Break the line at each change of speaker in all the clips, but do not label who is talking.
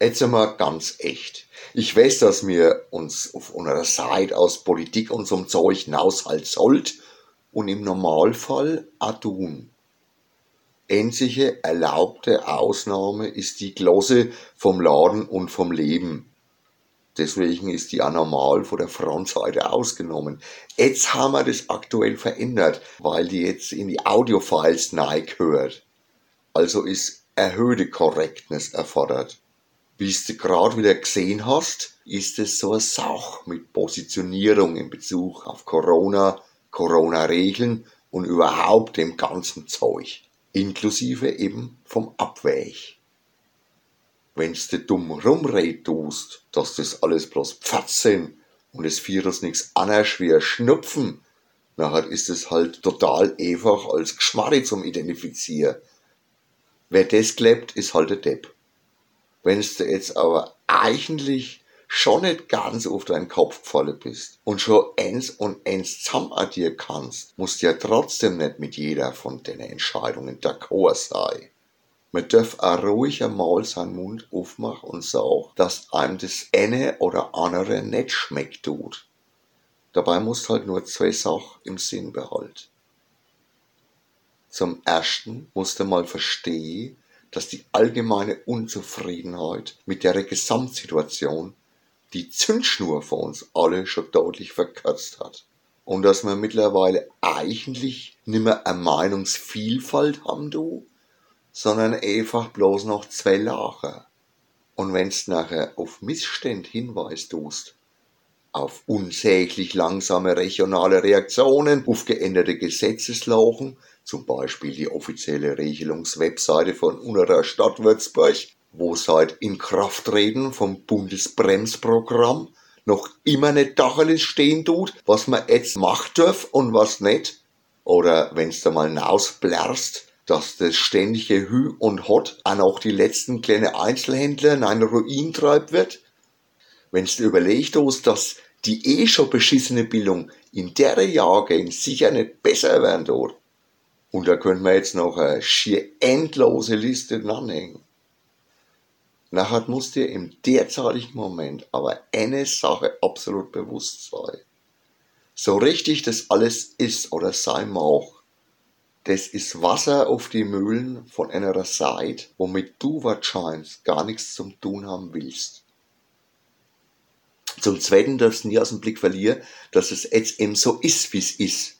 Jetzt einmal ganz echt. Ich weiß, dass wir uns auf unserer Seite aus Politik und so Zeug hinaushalten sollt und im Normalfall auch tun. Einzige erlaubte Ausnahme ist die Glosse vom Laden und vom Leben. Deswegen ist die auch normal von der Frontseite ausgenommen. Jetzt haben wir das aktuell verändert, weil die jetzt in die Audiofiles gehört. Also ist erhöhte Korrektness erfordert. Wie du gerade wieder gesehen hast, ist es so eine Sache mit Positionierung in Bezug auf Corona, Corona-Regeln und überhaupt dem ganzen Zeug. Inklusive eben vom Abweich. Wenn's du dumm rumred tust, dass das alles bloß Pfatz sind und das Virus nichts anderes wie Schnupfen, nachher ist es halt total einfach als Geschmarri zum Identifizieren. Wer das klebt, ist halt der Depp. Wenn's du jetzt aber eigentlich schon nicht ganz auf deinen Kopf gefallen bist und schon eins und eins zusammenaddieren kannst, musst ja trotzdem nicht mit jeder von den Entscheidungen d'accord sein. Man darf auch ruhig einmal seinen Mund aufmachen und sagen, dass einem das eine oder andere nicht schmeckt tut. Dabei musst halt nur zwei Sachen im Sinn behalten. Zum ersten musst du mal verstehen, dass die allgemeine Unzufriedenheit mit der Gesamtsituation die Zündschnur für uns alle schon deutlich verkürzt hat. Und dass wir mittlerweile eigentlich nimmer eine Meinungsvielfalt haben, du, sondern einfach bloß noch zwei Lager. Und wenn's nachher auf Missstände hinweist tust, auf unsäglich langsame regionale Reaktionen, auf geänderte Gesetzeslagen, zum Beispiel die offizielle Regelungswebseite von unserer Stadt Würzburg, wo seit Inkrafttreten vom Bundesbremsprogramm noch immer nicht Dacheles stehen tut, was man jetzt macht darf und was nicht. Oder wenn's da mal hinausblärst, dass das ständige Hü und Hot an auch die letzten kleinen Einzelhändler in einen Ruin treibt wird. Wenn's du überlegt hast, dass die eh schon beschissene Bildung in der Jahrgänge sicher nicht besser werden dort. Und da könnte man jetzt noch eine schier endlose Liste dranhängen. Nachher muss dir im derzeitigen Moment aber eine Sache absolut bewusst sein. So richtig das alles ist oder sein mag, das ist Wasser auf die Mühlen von einer Seite, womit du wahrscheinlich gar nichts zum tun haben willst. Zum Zweiten darfst du nie aus dem Blick verlieren, dass es jetzt eben so ist, wie es ist.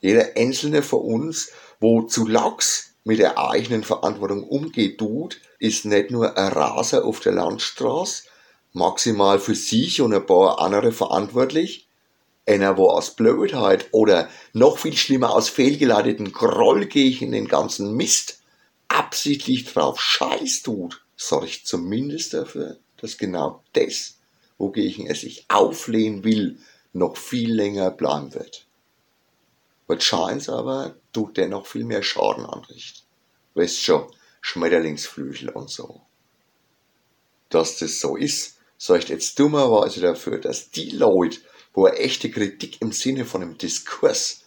Jeder einzelne von uns, wo zu lax mit der eigenen Verantwortung umgeht, tut, ist nicht nur ein Raser auf der Landstraße, maximal für sich und ein paar andere verantwortlich, einer, wo aus Blödheit oder noch viel schlimmer aus fehlgeleiteten Groll gegen den ganzen Mist absichtlich drauf Scheiß tut, sorgt zumindest dafür, dass genau das, wogegen er sich auflehnen will, noch viel länger bleiben wird. Wahrscheinlich aber tut der noch viel mehr Schaden anrichten. Weißt schon, Schmetterlingsflügel und so. Dass das so ist, sorgt jetzt dummerweise dafür, dass die Leute, wo eine echte Kritik im Sinne von einem Diskurs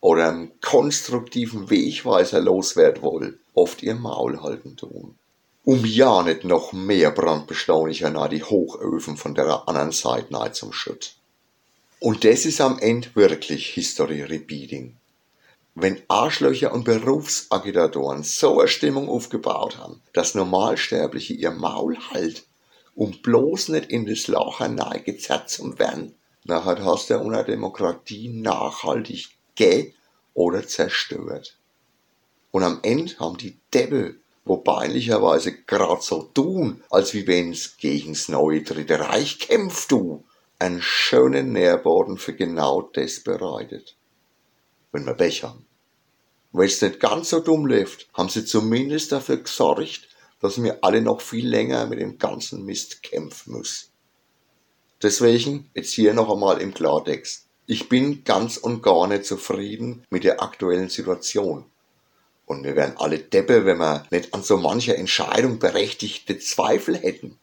oder einem konstruktiven Wegweiser loswerden wollen, oft ihr Maul halten tun. Um ja nicht noch mehr Brandbeschleuniger nach die Hochöfen von der anderen Seite nahe zum Schütt. Und das ist am Ende wirklich History Repeating. Wenn Arschlöcher und Berufsagitatoren so eine Stimmung aufgebaut haben, dass Normalsterbliche ihr Maul halt, um bloß nicht in das Loch hineingezerrt zu werden, nachher hast du unter Demokratie nachhaltig ge- oder zerstört. Und am Ende haben die Debbel, wo peinlicherweise grad so tun, als wie wenn's gegen's neue Dritte Reich kämpft du, einen schönen Nährboden für genau das bereitet. Wenn wir Pech haben. Weil es nicht ganz so dumm läuft, haben sie zumindest dafür gesorgt, dass wir alle noch viel länger mit dem ganzen Mist kämpfen müssen. Deswegen jetzt hier noch einmal im Klartext. Ich bin ganz und gar nicht zufrieden mit der aktuellen Situation. Und wir wären alle Deppe, wenn wir nicht an so mancher Entscheidung berechtigte Zweifel hätten.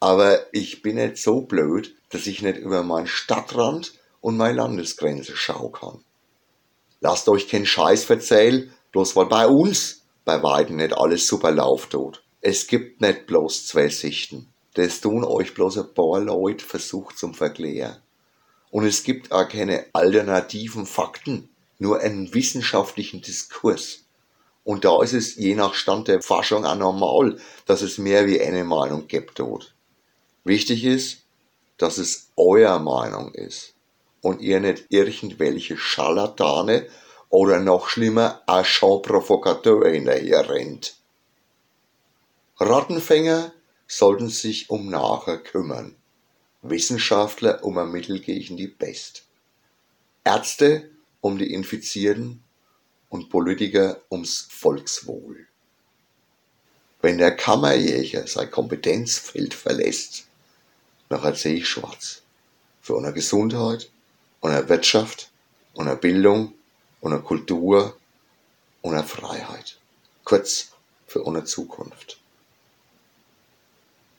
Aber ich bin nicht so blöd, dass ich nicht über meinen Stadtrand und meine Landesgrenze schauen kann. Lasst euch keinen Scheiß verzählen, bloß weil bei uns bei weitem nicht alles super lauft tut. Es gibt nicht bloß zwei Sichten. Das tun euch bloß ein paar Leute versucht zum Verklären. Und es gibt auch keine alternativen Fakten, nur einen wissenschaftlichen Diskurs. Und da ist es je nach Stand der Forschung auch normal, dass es mehr wie eine Meinung gibt dort. Wichtig ist, dass es euer Meinung ist und ihr nicht irgendwelche Scharlatane oder noch schlimmer Agent Provocateur hinterher rennt. Rattenfänger sollten sich um Nachher kümmern. Wissenschaftler um ein Mittel gegen die Pest. Ärzte um die Infizierten und Politiker ums Volkswohl. Wenn der Kammerjäger sein Kompetenzfeld verlässt, nachher sehe ich schwarz. Für unsere Gesundheit, unsere Wirtschaft, unsere Bildung, unsere Kultur, unsere Freiheit. Kurz für unsere Zukunft.